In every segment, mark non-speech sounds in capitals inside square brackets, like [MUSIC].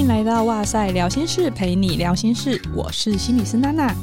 迎来到哇塞聊心室，陪你聊心事。我是心理师娜娜。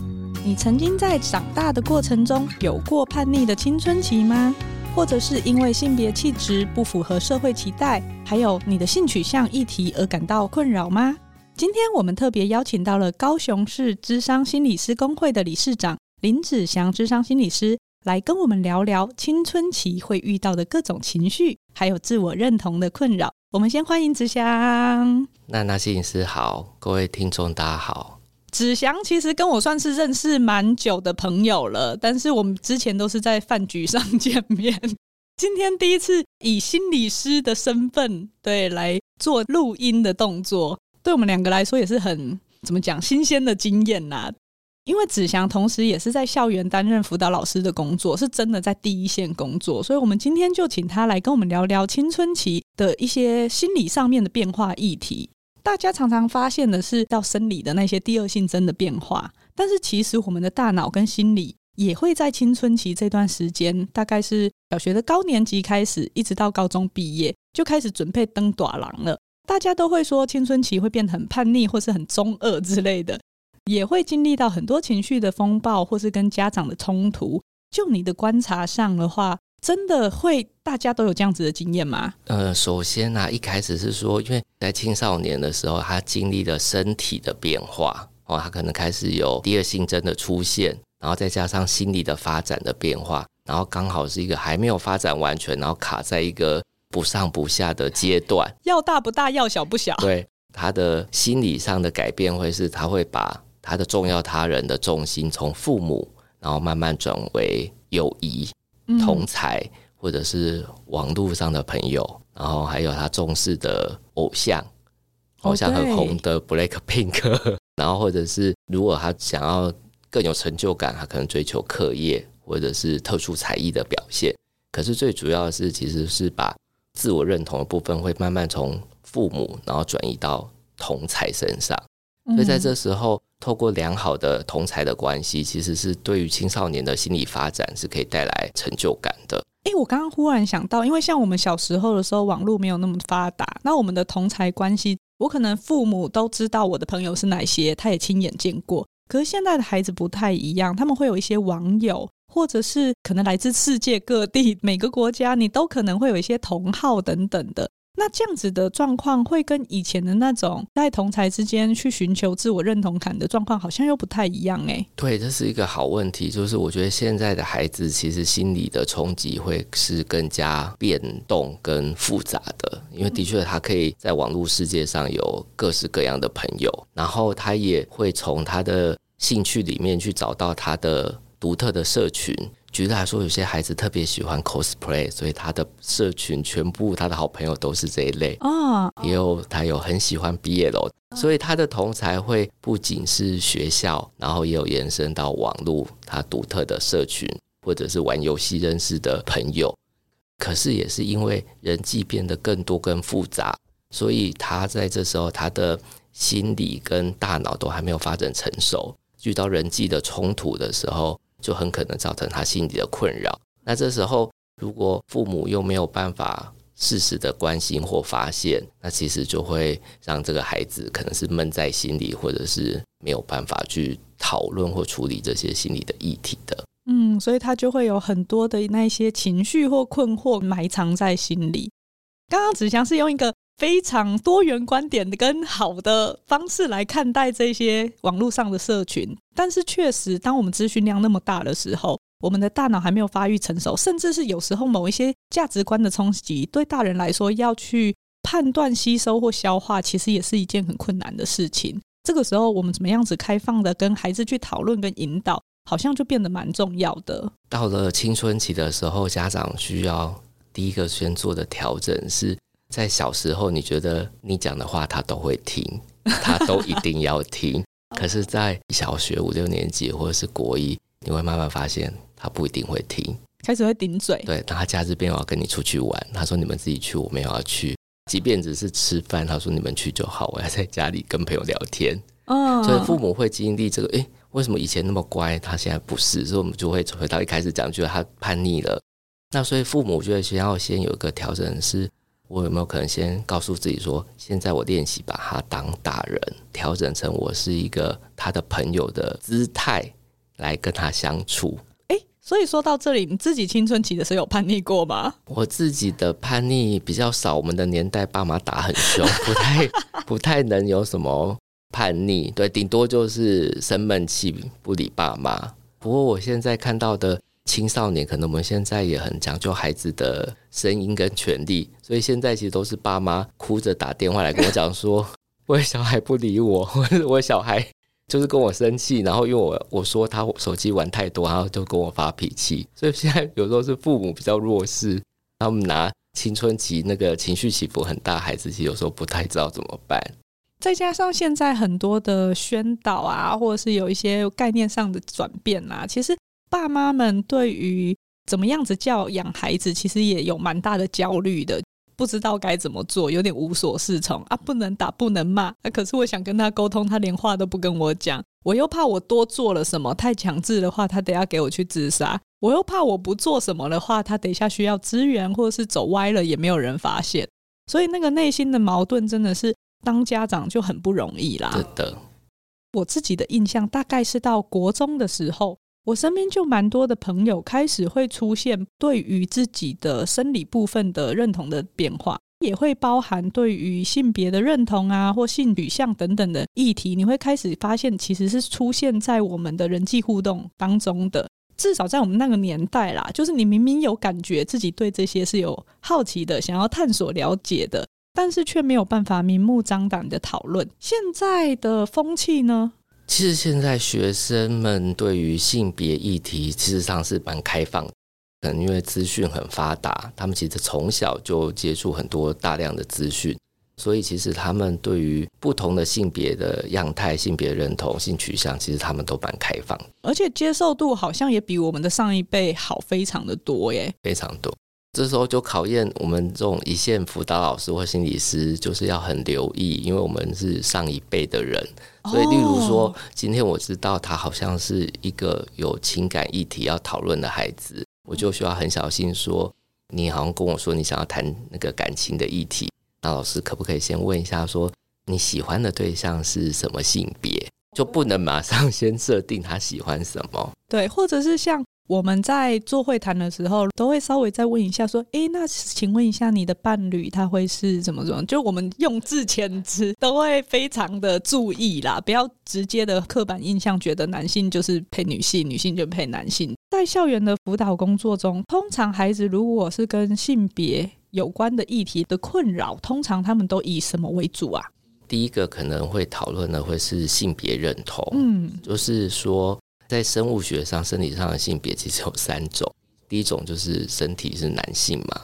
你曾经在长大的过程中有过叛逆的青春期吗？或者是因为性别气质不符合社会期待，还有你的性取向议题而感到困扰吗？今天我们特别邀请到了高雄市咨商心理师工会的理事长林子祥咨商心理师，来跟我们聊聊青春期会遇到的各种情绪，还有自我认同的困扰。我们先欢迎子祥。娜娜摄影师好，各位听众大家好。子祥其实跟我算是认识蛮久的朋友了，但是我们之前都是在饭局上见面。今天第一次以心理师的身份，对，来做录音的动作，对我们两个来说也是很怎么讲新鲜的经验呐。因为子祥同时也是在校园担任辅导老师的工作，是真的在第一线工作，所以我们今天就请他来跟我们聊聊青春期的一些心理上面的变化议题。大家常常发现的是到生理的那些第二性征的变化，但是其实我们的大脑跟心理也会在青春期这段时间，大概是小学的高年级开始，一直到高中毕业，就开始准备登大人了。大家都会说青春期会变得很叛逆，或是很中二之类的。也会经历到很多情绪的风暴，或是跟家长的冲突。就你的观察上的话，真的会大家都有这样子的经验吗？呃，首先呢、啊，一开始是说，因为在青少年的时候，他经历了身体的变化哦，他可能开始有第二性征的出现，然后再加上心理的发展的变化，然后刚好是一个还没有发展完全，然后卡在一个不上不下的阶段，要大不大，要小不小。对，他的心理上的改变会是，他会把。他的重要他人的重心从父母，然后慢慢转为友谊、同才，或者是网络上的朋友，然后还有他重视的偶像，偶像很红的 Blackpink，[LAUGHS] 然后或者是如果他想要更有成就感，他可能追求课业或者是特殊才艺的表现。可是最主要的是，其实是把自我认同的部分会慢慢从父母，然后转移到同才身上。所以在这时候，透过良好的同才的关系，其实是对于青少年的心理发展是可以带来成就感的。哎，我刚刚忽然想到，因为像我们小时候的时候，网络没有那么发达，那我们的同才关系，我可能父母都知道我的朋友是哪些，他也亲眼见过。可是现在的孩子不太一样，他们会有一些网友，或者是可能来自世界各地，每个国家你都可能会有一些同好等等的。那这样子的状况会跟以前的那种在同侪之间去寻求自我认同感的状况好像又不太一样哎。对，这是一个好问题。就是我觉得现在的孩子其实心理的冲击会是更加变动跟复杂的，因为的确他可以在网络世界上有各式各样的朋友，然后他也会从他的兴趣里面去找到他的独特的社群。举例来说，有些孩子特别喜欢 cosplay，所以他的社群全部他的好朋友都是这一类。哦，也有他有很喜欢 BL，所以他的同才会不仅是学校，然后也有延伸到网络，他独特的社群，或者是玩游戏认识的朋友。可是也是因为人际变得更多更复杂，所以他在这时候他的心理跟大脑都还没有发展成熟，遇到人际的冲突的时候。就很可能造成他心理的困扰。那这时候，如果父母又没有办法适时的关心或发现，那其实就会让这个孩子可能是闷在心里，或者是没有办法去讨论或处理这些心理的议题的。嗯，所以他就会有很多的那些情绪或困惑埋藏在心里。刚刚子祥是用一个非常多元观点的跟好的方式来看待这些网络上的社群，但是确实，当我们资讯量那么大的时候，我们的大脑还没有发育成熟，甚至是有时候某一些价值观的冲击，对大人来说要去判断、吸收或消化，其实也是一件很困难的事情。这个时候，我们怎么样子开放的跟孩子去讨论跟引导，好像就变得蛮重要的。到了青春期的时候，家长需要第一个先做的调整是。在小时候，你觉得你讲的话他都会听，他都一定要听。[LAUGHS] 可是，在小学五六年级或者是国一，你会慢慢发现他不一定会听，开始会顶嘴。对，当他假日边我要跟你出去玩，他说你们自己去，我没有要去。即便只是吃饭，他说你们去就好，我要 [LAUGHS] 在家里跟朋友聊天。嗯，所以父母会经历这个，诶，为什么以前那么乖，他现在不是？所以我们就会回到一开始讲，觉得他叛逆了。那所以父母觉得需要先有一个调整是。我有没有可能先告诉自己说，现在我练习把他当大人，调整成我是一个他的朋友的姿态来跟他相处？诶，所以说到这里，你自己青春期的时候有叛逆过吗？[LAUGHS] 我自己的叛逆比较少，我们的年代爸妈打很凶，不太不太能有什么叛逆，对，顶多就是生闷气不理爸妈。不过我现在看到的。青少年可能我们现在也很讲究孩子的声音跟权利，所以现在其实都是爸妈哭着打电话来跟我讲说，[LAUGHS] 我 [LAUGHS] 小孩不理我，或者我小孩就是跟我生气，然后因为我我说他手机玩太多，然后就跟我发脾气。所以现在有时候是父母比较弱势，他们拿青春期那个情绪起伏很大，孩子其实有时候不太知道怎么办。再加上现在很多的宣导啊，或者是有一些概念上的转变啊，其实。爸妈们对于怎么样子教养孩子，其实也有蛮大的焦虑的，不知道该怎么做，有点无所适从啊！不能打，不能骂，啊，可是我想跟他沟通，他连话都不跟我讲。我又怕我多做了什么，太强制的话，他等下给我去自杀。我又怕我不做什么的话，他等一下需要资源，或者是走歪了，也没有人发现。所以那个内心的矛盾，真的是当家长就很不容易啦。是的，我自己的印象大概是到国中的时候。我身边就蛮多的朋友开始会出现对于自己的生理部分的认同的变化，也会包含对于性别的认同啊，或性取向等等的议题。你会开始发现，其实是出现在我们的人际互动当中的。至少在我们那个年代啦，就是你明明有感觉自己对这些是有好奇的，想要探索了解的，但是却没有办法明目张胆的讨论。现在的风气呢？其实现在学生们对于性别议题，其实上是蛮开放的。可能因为资讯很发达，他们其实从小就接触很多大量的资讯，所以其实他们对于不同的性别的样态、性别认同、性取向，其实他们都蛮开放，而且接受度好像也比我们的上一辈好非常的多耶，非常多。这时候就考验我们这种一线辅导老师或心理师，就是要很留意，因为我们是上一辈的人，所以例如说，今天我知道他好像是一个有情感议题要讨论的孩子，我就需要很小心说，你好像跟我说你想要谈那个感情的议题，那老师可不可以先问一下，说你喜欢的对象是什么性别，就不能马上先设定他喜欢什么？对，或者是像。我们在做会谈的时候，都会稍微再问一下，说：“诶，那请问一下你的伴侣他会是怎么怎么？”就我们用字遣词都会非常的注意啦，不要直接的刻板印象，觉得男性就是配女性，女性就配男性。在校园的辅导工作中，通常孩子如果是跟性别有关的议题的困扰，通常他们都以什么为主啊？第一个可能会讨论的会是性别认同，嗯，就是说。在生物学上，生理上的性别其实有三种。第一种就是身体是男性嘛，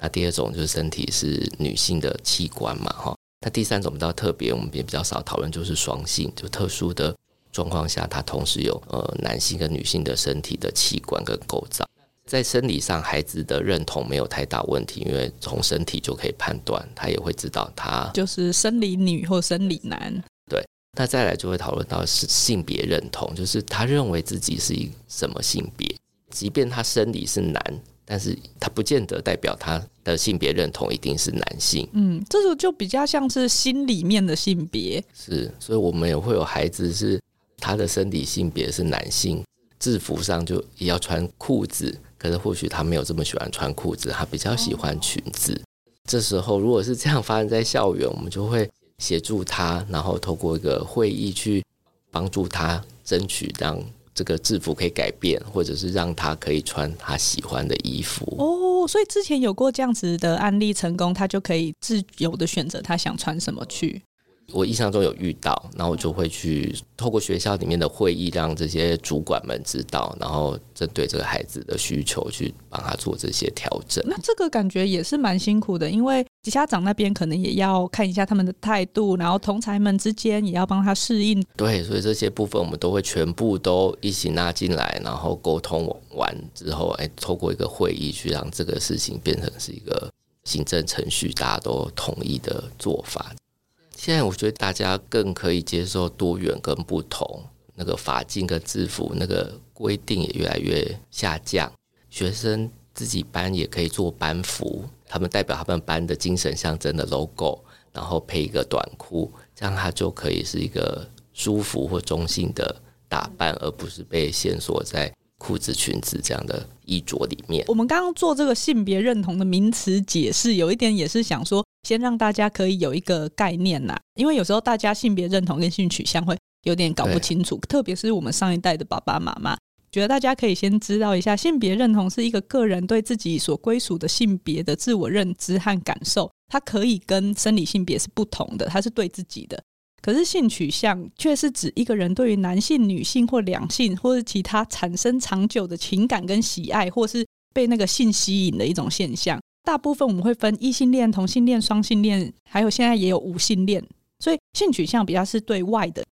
那第二种就是身体是女性的器官嘛，哈。那第三种比较特别，我们也比较少讨论，就是双性，就特殊的状况下，它同时有呃男性跟女性的身体的器官跟构造。在生理上，孩子的认同没有太大问题，因为从身体就可以判断，他也会知道他就是生理女或生理男。那再来就会讨论到是性别认同，就是他认为自己是一什么性别，即便他生理是男，但是他不见得代表他的性别认同一定是男性。嗯，这个就比较像是心里面的性别。是，所以我们也会有孩子是他的生理性别是男性，制服上就也要穿裤子，可是或许他没有这么喜欢穿裤子，他比较喜欢裙子。哦。这时候如果是这样发生在校园，我们就会。协助他，然后透过一个会议去帮助他争取让这个制服可以改变，或者是让他可以穿他喜欢的衣服。哦，所以之前有过这样子的案例成功，他就可以自由的选择他想穿什么去。我印象中有遇到，然后我就会去透过学校里面的会议，让这些主管们知道，然后针对这个孩子的需求去帮他做这些调整。那这个感觉也是蛮辛苦的，因为家长那边可能也要看一下他们的态度，然后同才们之间也要帮他适应。对，所以这些部分我们都会全部都一起拉进来，然后沟通完之后，哎，透过一个会议去让这个事情变成是一个行政程序，大家都同意的做法。现在我觉得大家更可以接受多元跟不同，那个法禁跟制服那个规定也越来越下降，学生自己班也可以做班服，他们代表他们班的精神象征的 logo，然后配一个短裤，这样他就可以是一个舒服或中性的打扮，而不是被限缩在裤子、裙子这样的衣着里面。我们刚刚做这个性别认同的名词解释，有一点也是想说，先让大家可以有一个概念呐，因为有时候大家性别认同跟性取向会有点搞不清楚，特别是我们上一代的爸爸妈妈。觉得大家可以先知道一下，性别认同是一个个人对自己所归属的性别的自我认知和感受，它可以跟生理性别是不同的，它是对自己的。可是性取向却是指一个人对于男性、女性或两性或是其他产生长久的情感跟喜爱，或是被那个性吸引的一种现象。大部分我们会分异性恋、同性恋、双性恋，还有现在也有无性恋，所以性取向比较是对外的。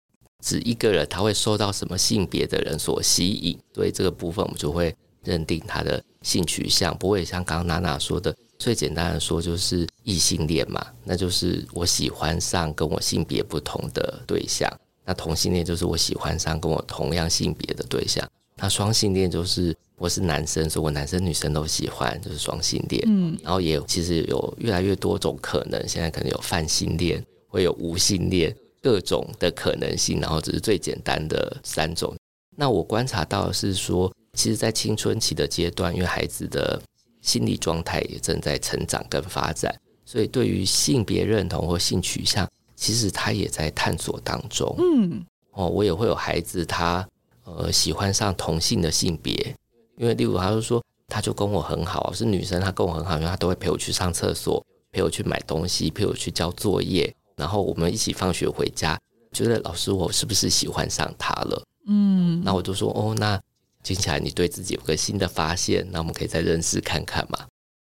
指一个人他会受到什么性别的人所吸引，所以这个部分我们就会认定他的性取向，不会像刚刚娜娜说的，最简单的说就是异性恋嘛，那就是我喜欢上跟我性别不同的对象；那同性恋就是我喜欢上跟我同样性别的对象；那双性恋就是我是男生，所以我男生女生都喜欢，就是双性恋。嗯，然后也其实有越来越多种可能，现在可能有泛性恋，会有无性恋。各种的可能性，然后只是最简单的三种。那我观察到的是说，其实，在青春期的阶段，因为孩子的心理状态也正在成长跟发展，所以对于性别认同或性取向，其实他也在探索当中。嗯，哦，我也会有孩子他，他呃喜欢上同性的性别，因为例如他就说，他就跟我很好，是女生，他跟我很好，因为他都会陪我去上厕所，陪我去买东西，陪我去交作业。然后我们一起放学回家，觉得老师我是不是喜欢上他了？嗯，那我就说哦，那听起来你对自己有个新的发现，那我们可以再认识看看嘛。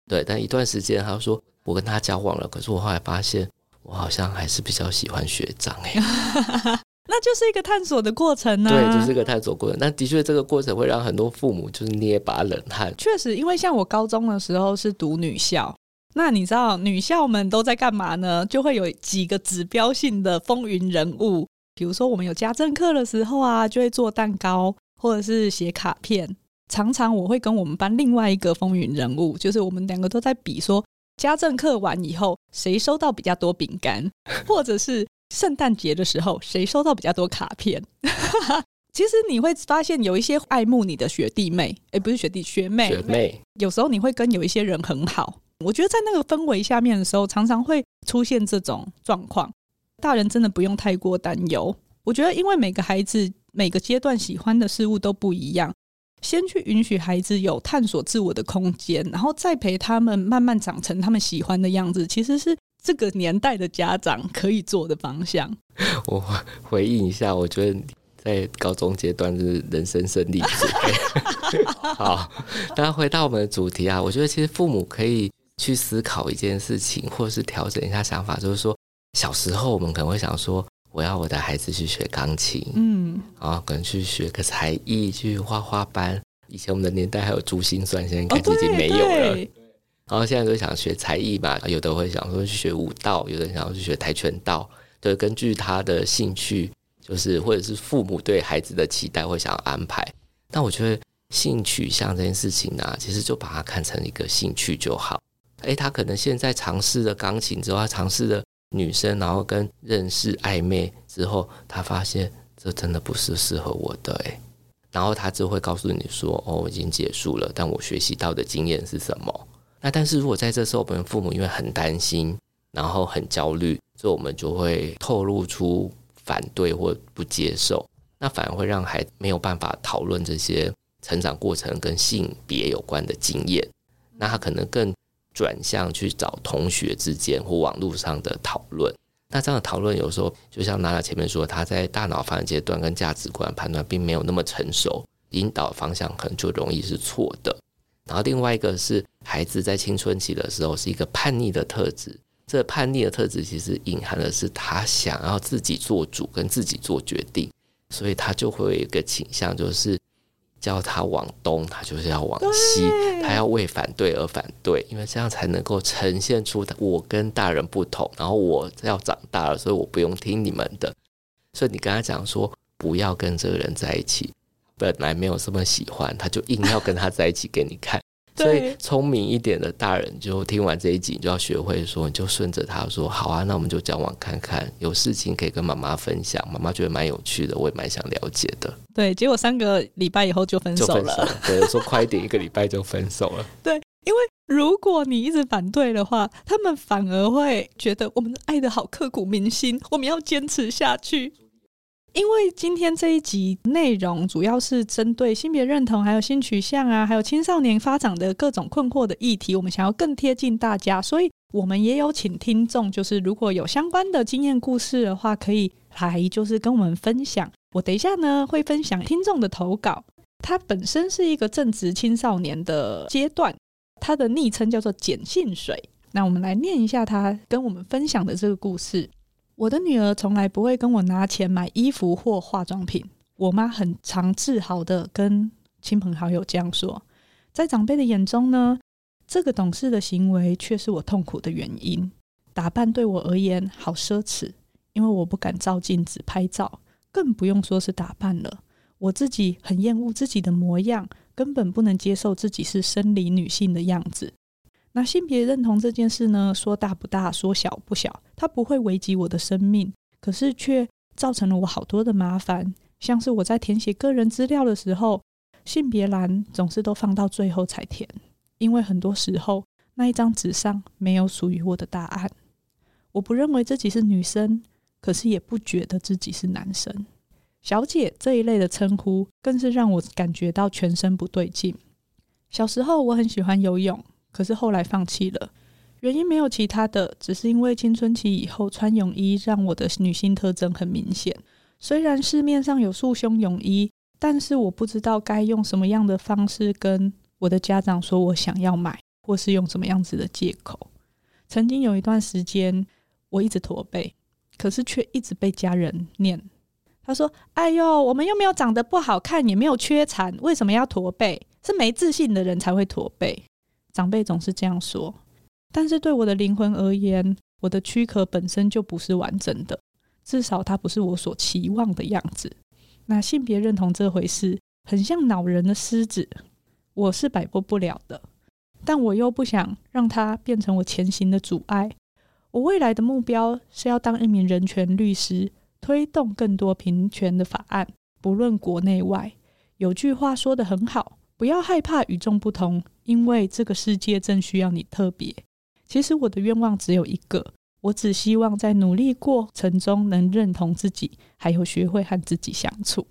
对，但一段时间他就说我跟他交往了，可是我后来发现我好像还是比较喜欢学长哎，[LAUGHS] 那就是一个探索的过程呢、啊。对，就是一个探索过程。那的确这个过程会让很多父母就是捏把冷汗。确实，因为像我高中的时候是读女校。那你知道女校们都在干嘛呢？就会有几个指标性的风云人物，比如说我们有家政课的时候啊，就会做蛋糕或者是写卡片。常常我会跟我们班另外一个风云人物，就是我们两个都在比说，家政课完以后谁收到比较多饼干，或者是圣诞节的时候谁收到比较多卡片。[LAUGHS] 其实你会发现有一些爱慕你的学弟妹，诶，不是学弟学妹，学妹，有时候你会跟有一些人很好。我觉得在那个氛围下面的时候，常常会出现这种状况。大人真的不用太过担忧。我觉得，因为每个孩子每个阶段喜欢的事物都不一样，先去允许孩子有探索自我的空间，然后再陪他们慢慢长成他们喜欢的样子，其实是这个年代的家长可以做的方向。[LAUGHS] 我回应一下，我觉得在高中阶段是人生胜利组。[LAUGHS] 好，大家回到我们的主题啊，我觉得其实父母可以。去思考一件事情，或者是调整一下想法，就是说，小时候我们可能会想说，我要我的孩子去学钢琴，嗯，然后可能去学个才艺，去画画班。以前我们的年代还有珠心算，现在已经没有了。哦、然后现在都想学才艺嘛，有的会想说去学舞蹈，有的想要去学跆拳道，对，根据他的兴趣，就是或者是父母对孩子的期待，会想要安排。但我觉得性取向这件事情呢、其实就把它看成一个兴趣就好。诶，他可能现在尝试了钢琴之后，他尝试了女生，然后跟认识暧昧之后，他发现这真的不是适合我的诶，然后他就会告诉你说：“哦，已经结束了，但我学习到的经验是什么？”那但是如果在这时候，我们父母因为很担心，然后很焦虑，所以我们就会透露出反对或不接受，那反而会让孩子没有办法讨论这些成长过程跟性别有关的经验，那他可能更。转向去找同学之间或网络上的讨论，那这样的讨论有时候就像娜娜前面说，他在大脑发展阶段跟价值观判断并没有那么成熟，引导方向可能就容易是错的。然后另外一个是孩子在青春期的时候是一个叛逆的特质，这叛逆的特质其实隐含的是他想要自己做主跟自己做决定，所以他就会有一个倾向就是。叫他往东，他就是要往西，他要为反对而反对，因为这样才能够呈现出我跟大人不同，然后我要长大了，所以我不用听你们的。所以你跟他讲说不要跟这个人在一起，本来没有这么喜欢，他就硬要跟他在一起给你看，所以聪明一点的大人就听完这一集，就要学会说，你就顺着他说，好啊，那我们就交往看看，有事情可以跟妈妈分享，妈妈觉得蛮有趣的，我也蛮想了解的。对，结果三个礼拜以后就分手了。就分手了对，说快一点，一个礼拜就分手了。[LAUGHS] 对，因为如果你一直反对的话，他们反而会觉得我们爱的好刻骨铭心，我们要坚持下去。因为今天这一集内容主要是针对性别认同、还有性取向啊，还有青少年发展的各种困惑的议题，我们想要更贴近大家，所以我们也有请听众，就是如果有相关的经验故事的话，可以来就是跟我们分享。我等一下呢会分享听众的投稿，他本身是一个正值青少年的阶段，他的昵称叫做碱性水。那我们来念一下他跟我们分享的这个故事。我的女儿从来不会跟我拿钱买衣服或化妆品。我妈很常自豪地跟亲朋好友这样说，在长辈的眼中呢，这个懂事的行为却是我痛苦的原因。打扮对我而言好奢侈，因为我不敢照镜子拍照，更不用说是打扮了。我自己很厌恶自己的模样，根本不能接受自己是生理女性的样子。那性别认同这件事呢，说大不大，说小不小，它不会危及我的生命，可是却造成了我好多的麻烦。像是我在填写个人资料的时候，性别栏总是都放到最后才填，因为很多时候那一张纸上没有属于我的答案。我不认为自己是女生，可是也不觉得自己是男生。小姐这一类的称呼，更是让我感觉到全身不对劲。小时候我很喜欢游泳。可是后来放弃了，原因没有其他的，只是因为青春期以后穿泳衣让我的女性特征很明显。虽然市面上有束胸泳衣，但是我不知道该用什么样的方式跟我的家长说我想要买，或是用什么样子的借口。曾经有一段时间，我一直驼背，可是却一直被家人念。他说：“哎呦，我们又没有长得不好看，也没有缺残，为什么要驼背？是没自信的人才会驼背。”长辈总是这样说，但是对我的灵魂而言，我的躯壳本身就不是完整的，至少它不是我所期望的样子。那性别认同这回事，很像恼人的狮子，我是摆脱不了的，但我又不想让它变成我前行的阻碍。我未来的目标是要当一名人权律师，推动更多平权的法案，不论国内外。有句话说得很好。不要害怕与众不同，因为这个世界正需要你特别。其实我的愿望只有一个，我只希望在努力过程中能认同自己，还有学会和自己相处。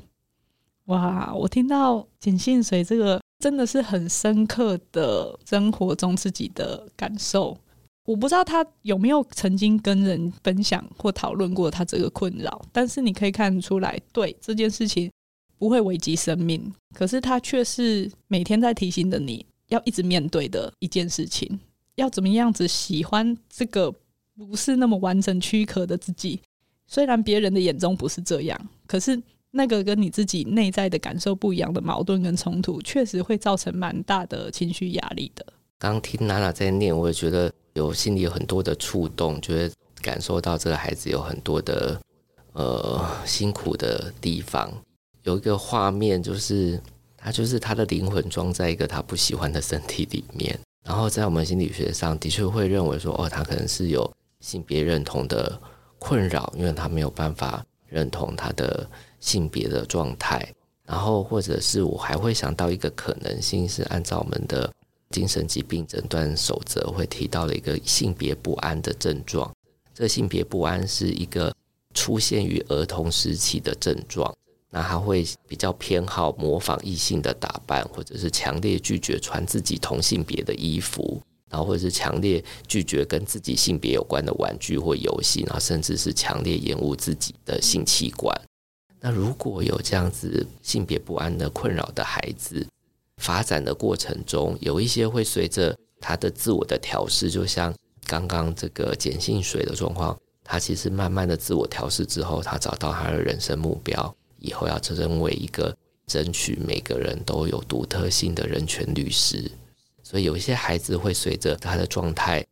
哇，我听到碱性水这个真的是很深刻的生活中自己的感受。我不知道他有没有曾经跟人分享或讨论过他这个困扰，但是你可以看出来，对这件事情。不会危及生命，可是它却是每天在提醒着你要一直面对的一件事情。要怎么样子喜欢这个不是那么完整躯壳的自己？虽然别人的眼中不是这样，可是那个跟你自己内在的感受不一样的矛盾跟冲突，确实会造成蛮大的情绪压力的。刚听娜娜在念，我也觉得有心里有很多的触动，觉得感受到这个孩子有很多的呃辛苦的地方。有一个画面，就是他就是他的灵魂装在一个他不喜欢的身体里面，然后在我们心理学上的确会认为说，哦，他可能是有性别认同的困扰，因为他没有办法认同他的性别的状态，然后或者是我还会想到一个可能性，是按照我们的精神疾病诊断守则会提到的一个性别不安的症状，这性别不安是一个出现于儿童时期的症状。那他会比较偏好模仿异性的打扮，或者是强烈拒绝穿自己同性别的衣服，然后或者是强烈拒绝跟自己性别有关的玩具或游戏，然后甚至是强烈厌恶自己的性器官。那如果有这样子性别不安的困扰的孩子，发展的过程中，有一些会随着他的自我的调试，就像刚刚这个碱性水的状况，他其实慢慢的自我调试之后，他找到他的人生目标。以后要成为一个争取每个人都有独特性的人权律师，所以有一些孩子会随着他的状态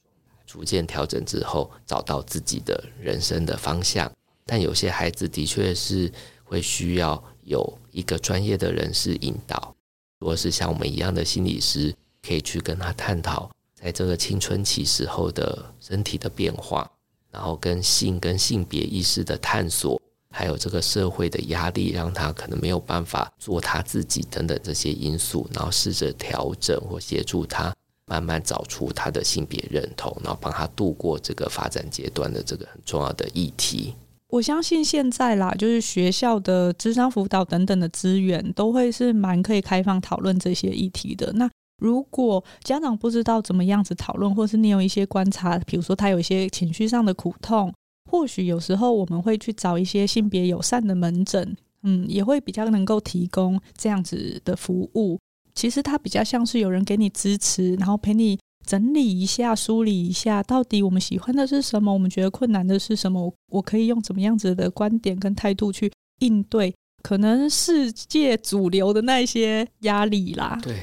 逐渐调整之后，找到自己的人生的方向。但有些孩子的确是会需要有一个专业的人士引导，如果是像我们一样的心理师，可以去跟他探讨，在这个青春期时候的身体的变化，然后跟性跟性别意识的探索，还有这个社会的压力，让他可能没有办法做他自己等等这些因素，然后试着调整或协助他慢慢找出他的性别认同，然后帮他度过这个发展阶段的这个很重要的议题。我相信现在啦，就是学校的智商辅导等等的资源，都会是蛮可以开放讨论这些议题的。那如果家长不知道怎么样子讨论，或是你有一些观察，比如说他有一些情绪上的苦痛，或许有时候我们会去找一些性别友善的门诊，嗯，也会比较能够提供这样子的服务。其实它比较像是有人给你支持，然后陪你。整理一下，梳理一下，到底我们喜欢的是什么？我们觉得困难的是什么？我可以用怎么样子的观点跟态度去应对可能世界主流的那些压力啦。对，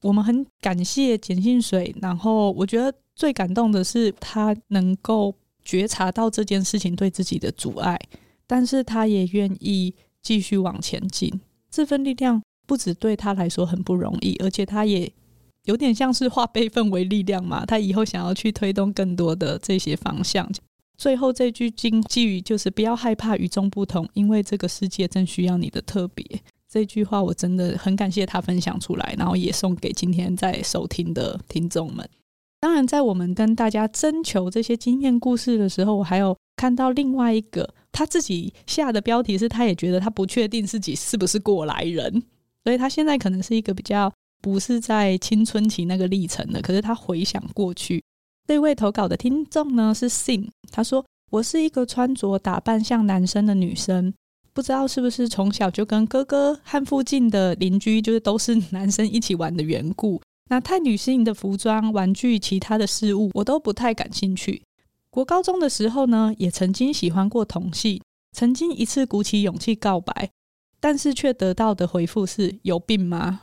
我们很感谢碱性水，然后我觉得最感动的是他能够觉察到这件事情对自己的阻碍，但是他也愿意继续往前进。这份力量不止对他来说很不容易，而且他也。有点像是化悲愤为力量嘛，他以后想要去推动更多的这些方向。最后这句金句就是不要害怕与众不同，因为这个世界正需要你的特别。这句话我真的很感谢他分享出来，然后也送给今天在收听的听众们。当然，在我们跟大家征求这些经验故事的时候，我还有看到另外一个他自己下的标题是，他也觉得他不确定自己是不是过来人，[LAUGHS] 所以他现在可能是一个比较。不是在青春期那个历程的，可是他回想过去。这位投稿的听众呢是 Sin，他说：“我是一个穿着打扮像男生的女生，不知道是不是从小就跟哥哥和附近的邻居就是都是男生一起玩的缘故。那太女性的服装、玩具、其他的事物，我都不太感兴趣。国高中的时候呢，也曾经喜欢过同性，曾经一次鼓起勇气告白，但是却得到的回复是有病吗？”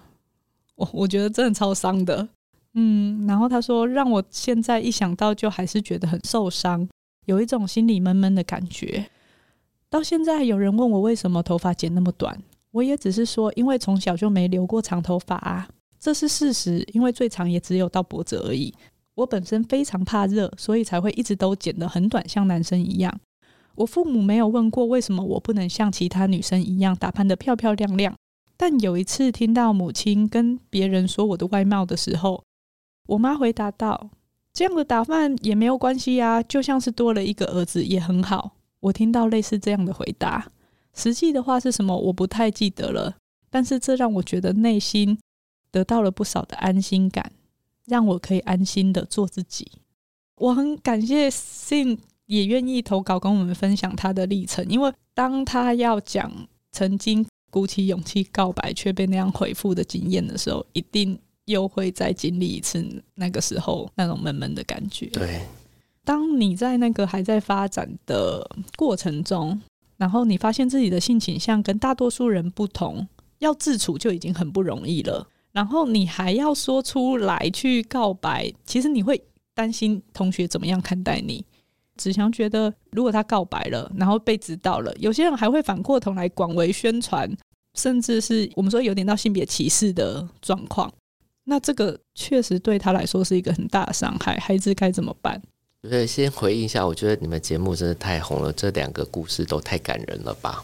我我觉得真的超伤的，嗯，然后他说，让我现在一想到就还是觉得很受伤，有一种心里闷闷的感觉。到现在有人问我为什么头发剪那么短，我也只是说，因为从小就没留过长头发啊，这是事实，因为最长也只有到脖子而已。我本身非常怕热，所以才会一直都剪得很短，像男生一样。我父母没有问过为什么我不能像其他女生一样打扮得漂漂亮亮。但有一次听到母亲跟别人说我的外貌的时候，我妈回答道：“这样的打扮也没有关系啊，就像是多了一个儿子也很好。”我听到类似这样的回答，实际的话是什么我不太记得了，但是这让我觉得内心得到了不少的安心感，让我可以安心的做自己。我很感谢 Sin 也愿意投稿跟我们分享他的历程，因为当他要讲曾经。鼓起勇气告白却被那样回复的经验的时候，一定又会再经历一次那个时候那种闷闷的感觉。对，当你在那个还在发展的过程中，然后你发现自己的性倾向跟大多数人不同，要自处就已经很不容易了。然后你还要说出来去告白，其实你会担心同学怎么样看待你。子祥觉得，如果他告白了，然后被知道了，有些人还会反过头来广为宣传，甚至是我们说有点到性别歧视的状况。那这个确实对他来说是一个很大的伤害。孩子该怎么办？对，先回应一下，我觉得你们节目真的太红了，这两个故事都太感人了吧？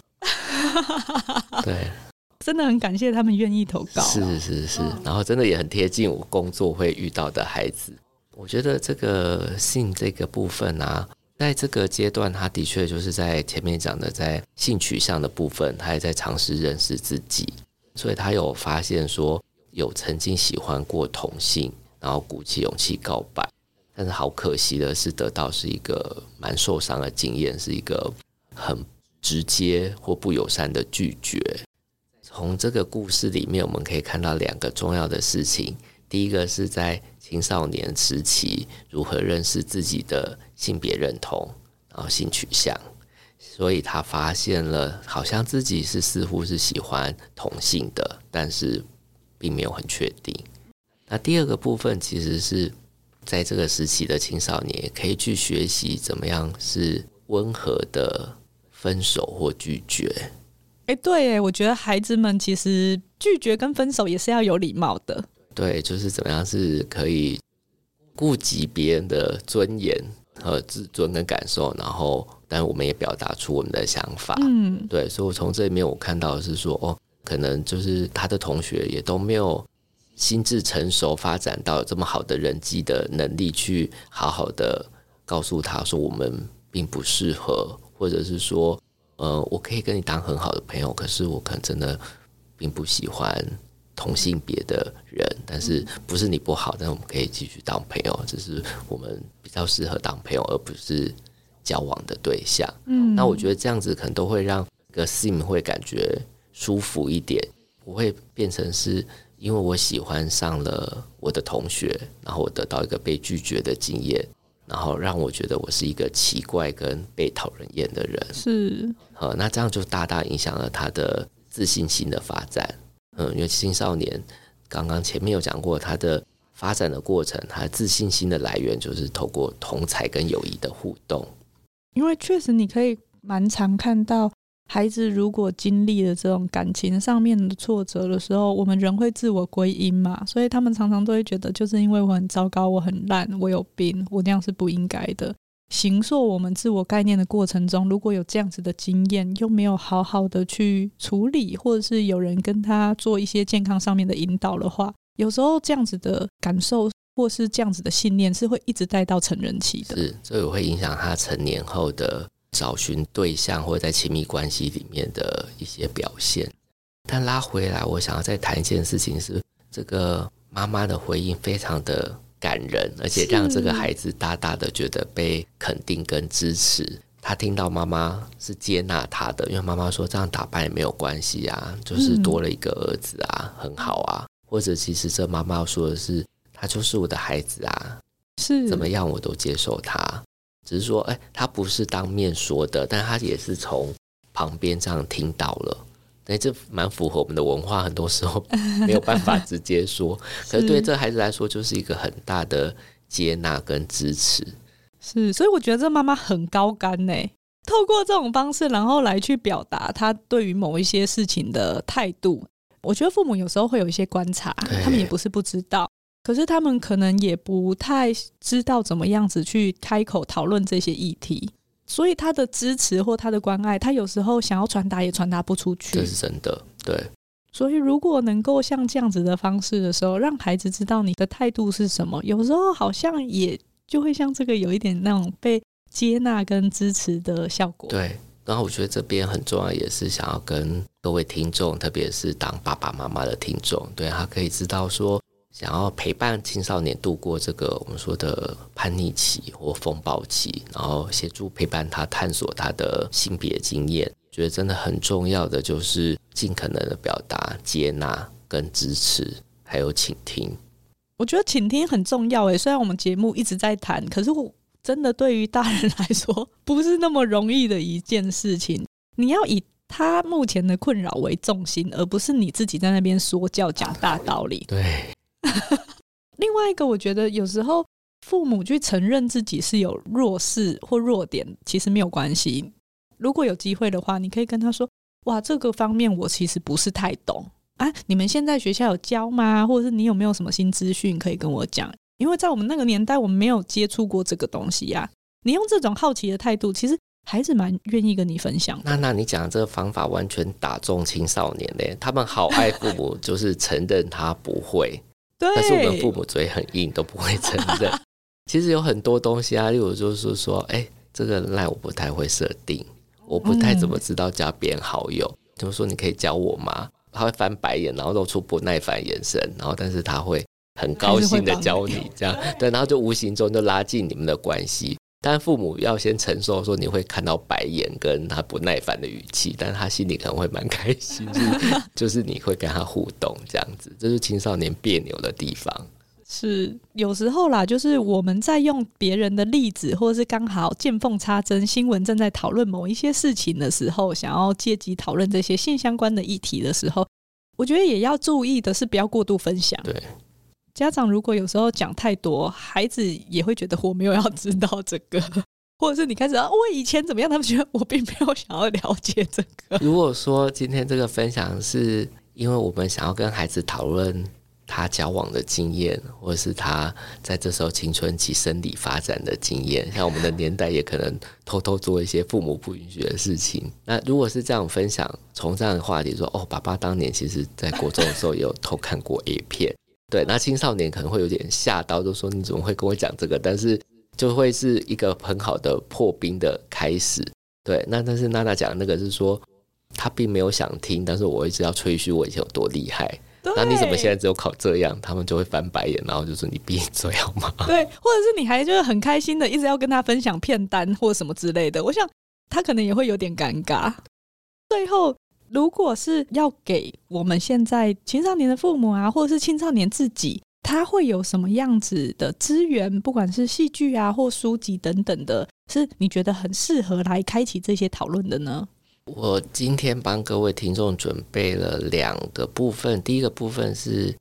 [LAUGHS] 对，真的很感谢他们愿意投稿。是是是，然后真的也很贴近我工作会遇到的孩子。我觉得这个性这个部分啊。在这个阶段，他的确就是在前面讲的，在性取向的部分，他也在尝试认识自己，所以他有发现说有曾经喜欢过同性，然后鼓起勇气告白，但是好可惜的是，得到是一个蛮受伤的经验，是一个很直接或不友善的拒绝。从这个故事里面，我们可以看到两个重要的事情，第一个是在青少年时期如何认识自己的。性别认同，然后性取向，所以他发现了，好像自己是似乎是喜欢同性的，但是并没有很确定。那第二个部分，其实是在这个时期的青少年可以去学习怎么样是温和的分手或拒绝。哎，对，哎，我觉得孩子们其实拒绝跟分手也是要有礼貌的。对，就是怎么样是可以顾及别人的尊严和自尊跟感受，然后，但我们也表达出我们的想法。嗯，对，所以我从这里面我看到的是说，哦，可能就是他的同学也都没有心智成熟，发展到这么好的人际的能力，去好好的告诉他说我们并不适合，或者是说，呃，我可以跟你当很好的朋友，可是我可能真的并不喜欢。同性别的人，但是不是你不好，但我们可以继续当朋友，只是我们比较适合当朋友，而不是交往的对象。嗯，那我觉得这样子可能都会让个 Sim 会感觉舒服一点，不会变成是因为我喜欢上了我的同学，然后我得到一个被拒绝的经验，然后让我觉得我是一个奇怪跟被讨人厌的人。是，呃，那这样就大大影响了他的自信心的发展。嗯，因为青少年刚刚前面有讲过，他的发展的过程，他自信心的来源就是透过同才跟友谊的互动。因为确实，你可以蛮常看到孩子如果经历了这种感情上面的挫折的时候，我们人会自我归因嘛，所以他们常常都会觉得，就是因为我很糟糕，我很烂，我有病，我那样是不应该的。形塑我们自我概念的过程中，如果有这样子的经验，又没有好好的去处理，或者是有人跟他做一些健康上面的引导的话，有时候这样子的感受或是这样子的信念是会一直带到成人期的。是，这个会影响他成年后的找寻对象或者在亲密关系里面的一些表现。但拉回来，我想要再谈一件事情是，这个妈妈的回应非常的。感人，而且让这个孩子大大的觉得被肯定跟支持。他听到妈妈是接纳他的，因为妈妈说这样打扮也没有关系啊，就是多了一个儿子啊，很好啊。或者其实这妈妈说的是，他就是我的孩子啊，是怎么样我都接受他。只是说，哎，他不是当面说的，但他也是从旁边这样听到了。哎，这蛮符合我们的文化，很多时候 [LAUGHS] 没有办法直接说，[LAUGHS] 可是对这孩子来说，就是一个很大的接纳跟支持。是，所以我觉得这妈妈很高干呢，透过这种方式，然后来去表达他对于某一些事情的态度。我觉得父母有时候会有一些观察，他们也不是不知道，可是他们可能也不太知道怎么样子去开口讨论这些议题。所以他的支持或他的关爱，他有时候想要传达也传达不出去。这是真的，对。所以如果能够像这样子的方式的时候，让孩子知道你的态度是什么，有时候好像也就会像这个有一点那种被接纳跟支持的效果。对。然后我觉得这边很重要，也是想要跟各位听众，特别是当爸爸妈妈的听众，对，他可以知道说。想要陪伴青少年度过这个我们说的叛逆期或风暴期，然后协助陪伴他探索他的性别经验，觉得真的很重要的就是尽可能的表达接纳跟支持，还有倾听。我觉得倾听很重要诶，虽然我们节目一直在谈，可是我真的对于大人来说不是那么容易的一件事情。你要以他目前的困扰为重心，而不是你自己在那边说教讲大道理。对。[LAUGHS] 另外一个，我觉得有时候父母去承认自己是有弱势或弱点，其实没有关系。如果有机会的话，你可以跟他说：“哇，这个方面我其实不是太懂啊，你们现在学校有教吗？或者是你有没有什么新资讯可以跟我讲？因为在我们那个年代，我们没有接触过这个东西呀。你用这种好奇的态度，其实孩子蛮愿意跟你分享的。那那你讲的这个方法完全打中青少年嘞，他们好爱父母，就是承认他不会。对，但是我们父母嘴很硬，都不会承认。[LAUGHS] 其实有很多东西啊，例如就是说，哎、欸，这个 LINE 我不太会设定，我不太怎么知道加别人好友。就、是、说你可以教我吗？他会翻白眼，然后露出不耐烦眼神，然后但是他会很高兴的教你，这样对，然后就无形中就拉近你们的关系。但父母要先承受说你会看到白眼跟他不耐烦的语气，但是他心里可能会蛮开心，就是 [LAUGHS] 就是你会跟他互动这样子，这是青少年别扭的地方。是有时候啦，就是我们在用别人的例子，或者是刚好见缝插针，新闻正在讨论某一些事情的时候，想要借机讨论这些性相关的议题的时候，我觉得也要注意的是不要过度分享。对。家长如果有时候讲太多，孩子也会觉得我没有要知道这个，[LAUGHS] 或者是你开始啊，我以前怎么样，他们觉得我并没有想要了解这个。[LAUGHS] 如果说今天这个分享是因为我们想要跟孩子讨论他交往的经验，或者是他在这时候青春期生理发展的经验。像我们的年代，也可能偷偷做一些父母不允许的事情。那如果是这样分享，从这样的话题说，哦，爸爸当年其实在国中的时候也有偷看过 A 片。对，那青少年可能会有点吓到，就说你怎么会跟我讲这个？但是就会是一个很好的破冰的开始。对，那但是娜娜讲的那个是说，他并没有想听，但是我一直要吹嘘我以前有多厉害。那你怎么现在只有考这样？他们就会翻白眼，然后就说你闭嘴好吗？对，或者是你还就是很开心的一直要跟他分享片单或什么之类的，我想他可能也会有点尴尬。最后。如果是要给我们现在青少年的父母啊，或者是青少年自己，他会有什么样子的资源？不管是戏剧啊，或书籍等等的，是你觉得很适合来开启这些讨论的呢？我今天帮各位听众准备了两个部分，第一个部分是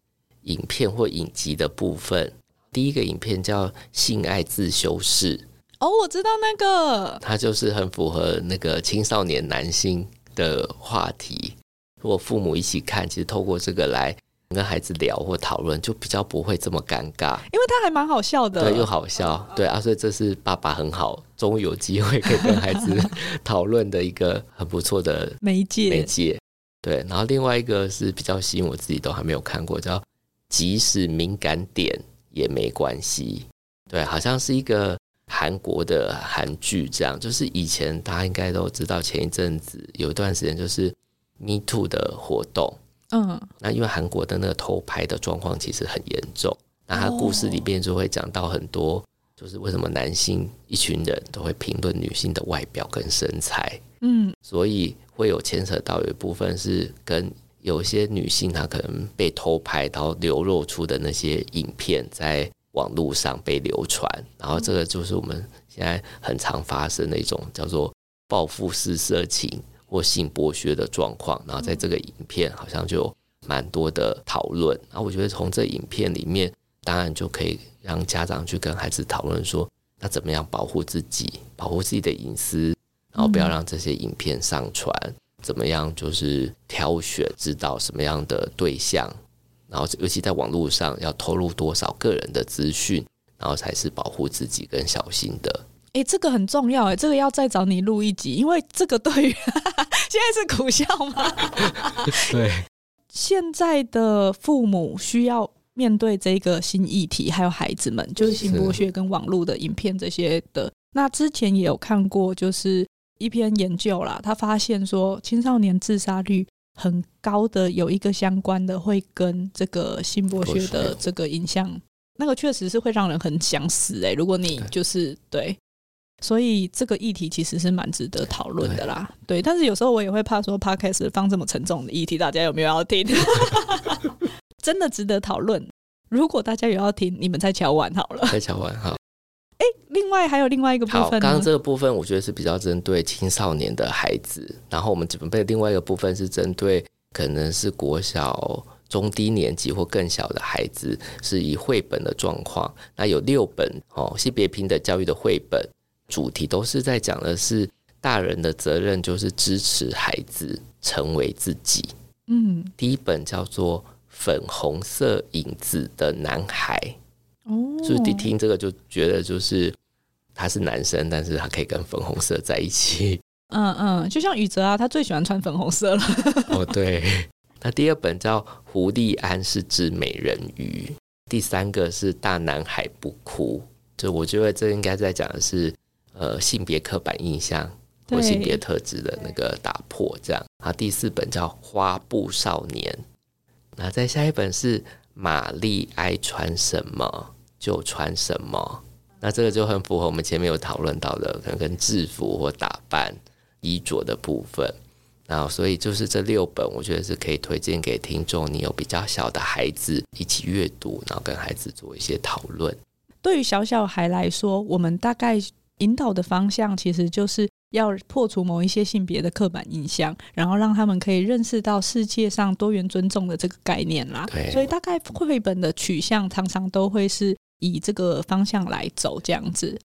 影片或影集的部分。第一个影片叫《性爱自修室》，哦，我知道那个，它就是很符合那个青少年男性。的话题，如果父母一起看，其实透过这个来跟孩子聊或讨论，就比较不会这么尴尬，因为他还蛮好笑的，对，又好笑，对啊，所以这是爸爸很好，终于有机会可以跟孩子 [LAUGHS] 讨论的一个很不错的媒介。媒介，对。然后另外一个是比较新，我自己都还没有看过，叫即使敏感点也没关系，对，好像是一个。韩国的韩剧这样，就是以前大家应该都知道，前一阵子有一段时间就是 Me Too 的活动，嗯，那因为韩国的那个偷拍的状况其实很严重，那他故事里边就会讲到很多，就是为什么男性一群人都会评论女性的外表跟身材，嗯，所以会有牵扯到有一部分是跟有些女性她可能被偷拍到流露出的那些影片在。网络上被流传，然后这个就是我们现在很常发生的一种叫做报复式色情或性剥削的状况。然后在这个影片好像就蛮多的讨论。然后我觉得从这影片里面，当然就可以让家长去跟孩子讨论说，那怎么样保护自己，保护自己的隐私，然后不要让这些影片上传。怎么样就是挑选，知道什么样的对象。然后，尤其在网络上，要透露多少个人的资讯，然后才是保护自己跟小心的。哎，这个很重要哎，这个要再找你录一集，因为这个对于 [LAUGHS] 现在是苦笑吗？[LAUGHS] 对，现在的父母需要面对这个新议题，还有孩子们就是性剥削跟网络的影片这些的。那之前也有看过，就是一篇研究啦，他发现说青少年自杀率。很高的有一个相关的会跟这个性剥削的这个影像，那个确实是会让人很想死哎、欸。如果你就是对，对，所以这个议题其实是蛮值得讨论的啦。对，但是有时候我也会怕说，Podcast 放这么沉重的议题，大家有没有要听？[LAUGHS] 真的值得讨论。如果大家有要听，你们再敲完好了，再敲完好。哎，另外还有另外一个部分。好，刚刚这个部分我觉得是比较针对青少年的孩子，然后我们准备另外一个部分是针对可能是国小中低年级或更小的孩子，是以绘本的状况。那有六本哦，性别平等教育的绘本，主题都是在讲的是大人的责任，就是支持孩子成为自己。嗯，第一本叫做《粉红色影子的男孩》。哦，所以一听这个就觉得就是他是男生，但是他可以跟粉红色在一起。[LAUGHS] 嗯嗯，就像宇哲啊，他最喜欢穿粉红色了。[LAUGHS] 哦，对。那第二本叫《胡丽安是只美人鱼》，第三个是《大男孩不哭》。就我觉得这应该在讲的是呃性别刻板印象或性别特质的那个打破，这样。啊第四本叫《花布少年》。那再下一本是《玛丽爱穿什么》。就穿什么，那这个就很符合我们前面有讨论到的，可能跟制服或打扮、衣着的部分。然后，所以就是这六本，我觉得是可以推荐给听众。你有比较小的孩子一起阅读，然后跟孩子做一些讨论。对于小小孩来说，我们大概引导的方向其实就是要破除某一些性别的刻板印象，然后让他们可以认识到世界上多元尊重的这个概念啦。对，所以大概绘本的取向常常都会是。以这个方向来走，这样子。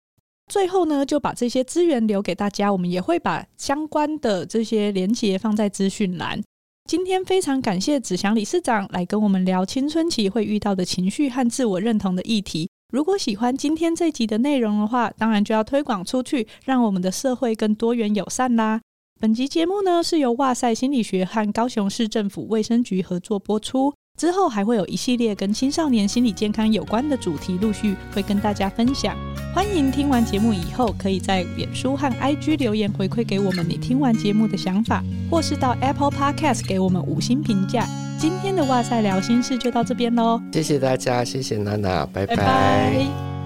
最后呢，就把这些资源留给大家。我们也会把相关的这些连结放在资讯栏。今天非常感谢子祥理事长来跟我们聊青春期会遇到的情绪和自我认同的议题。如果喜欢今天这集的内容的话，当然就要推广出去，让我们的社会更多元友善啦。本集节目呢，是由哇塞心理学和高雄市政府卫生局合作播出。之后还会有一系列跟青少年心理健康有关的主题陆续会跟大家分享。欢迎听完节目以后，可以在脸书和 IG 留言回馈给我们你听完节目的想法，或是到 Apple Podcast 给我们五星评价。今天的哇塞聊心事就到这边喽，谢谢大家，谢谢娜娜，拜拜。拜拜。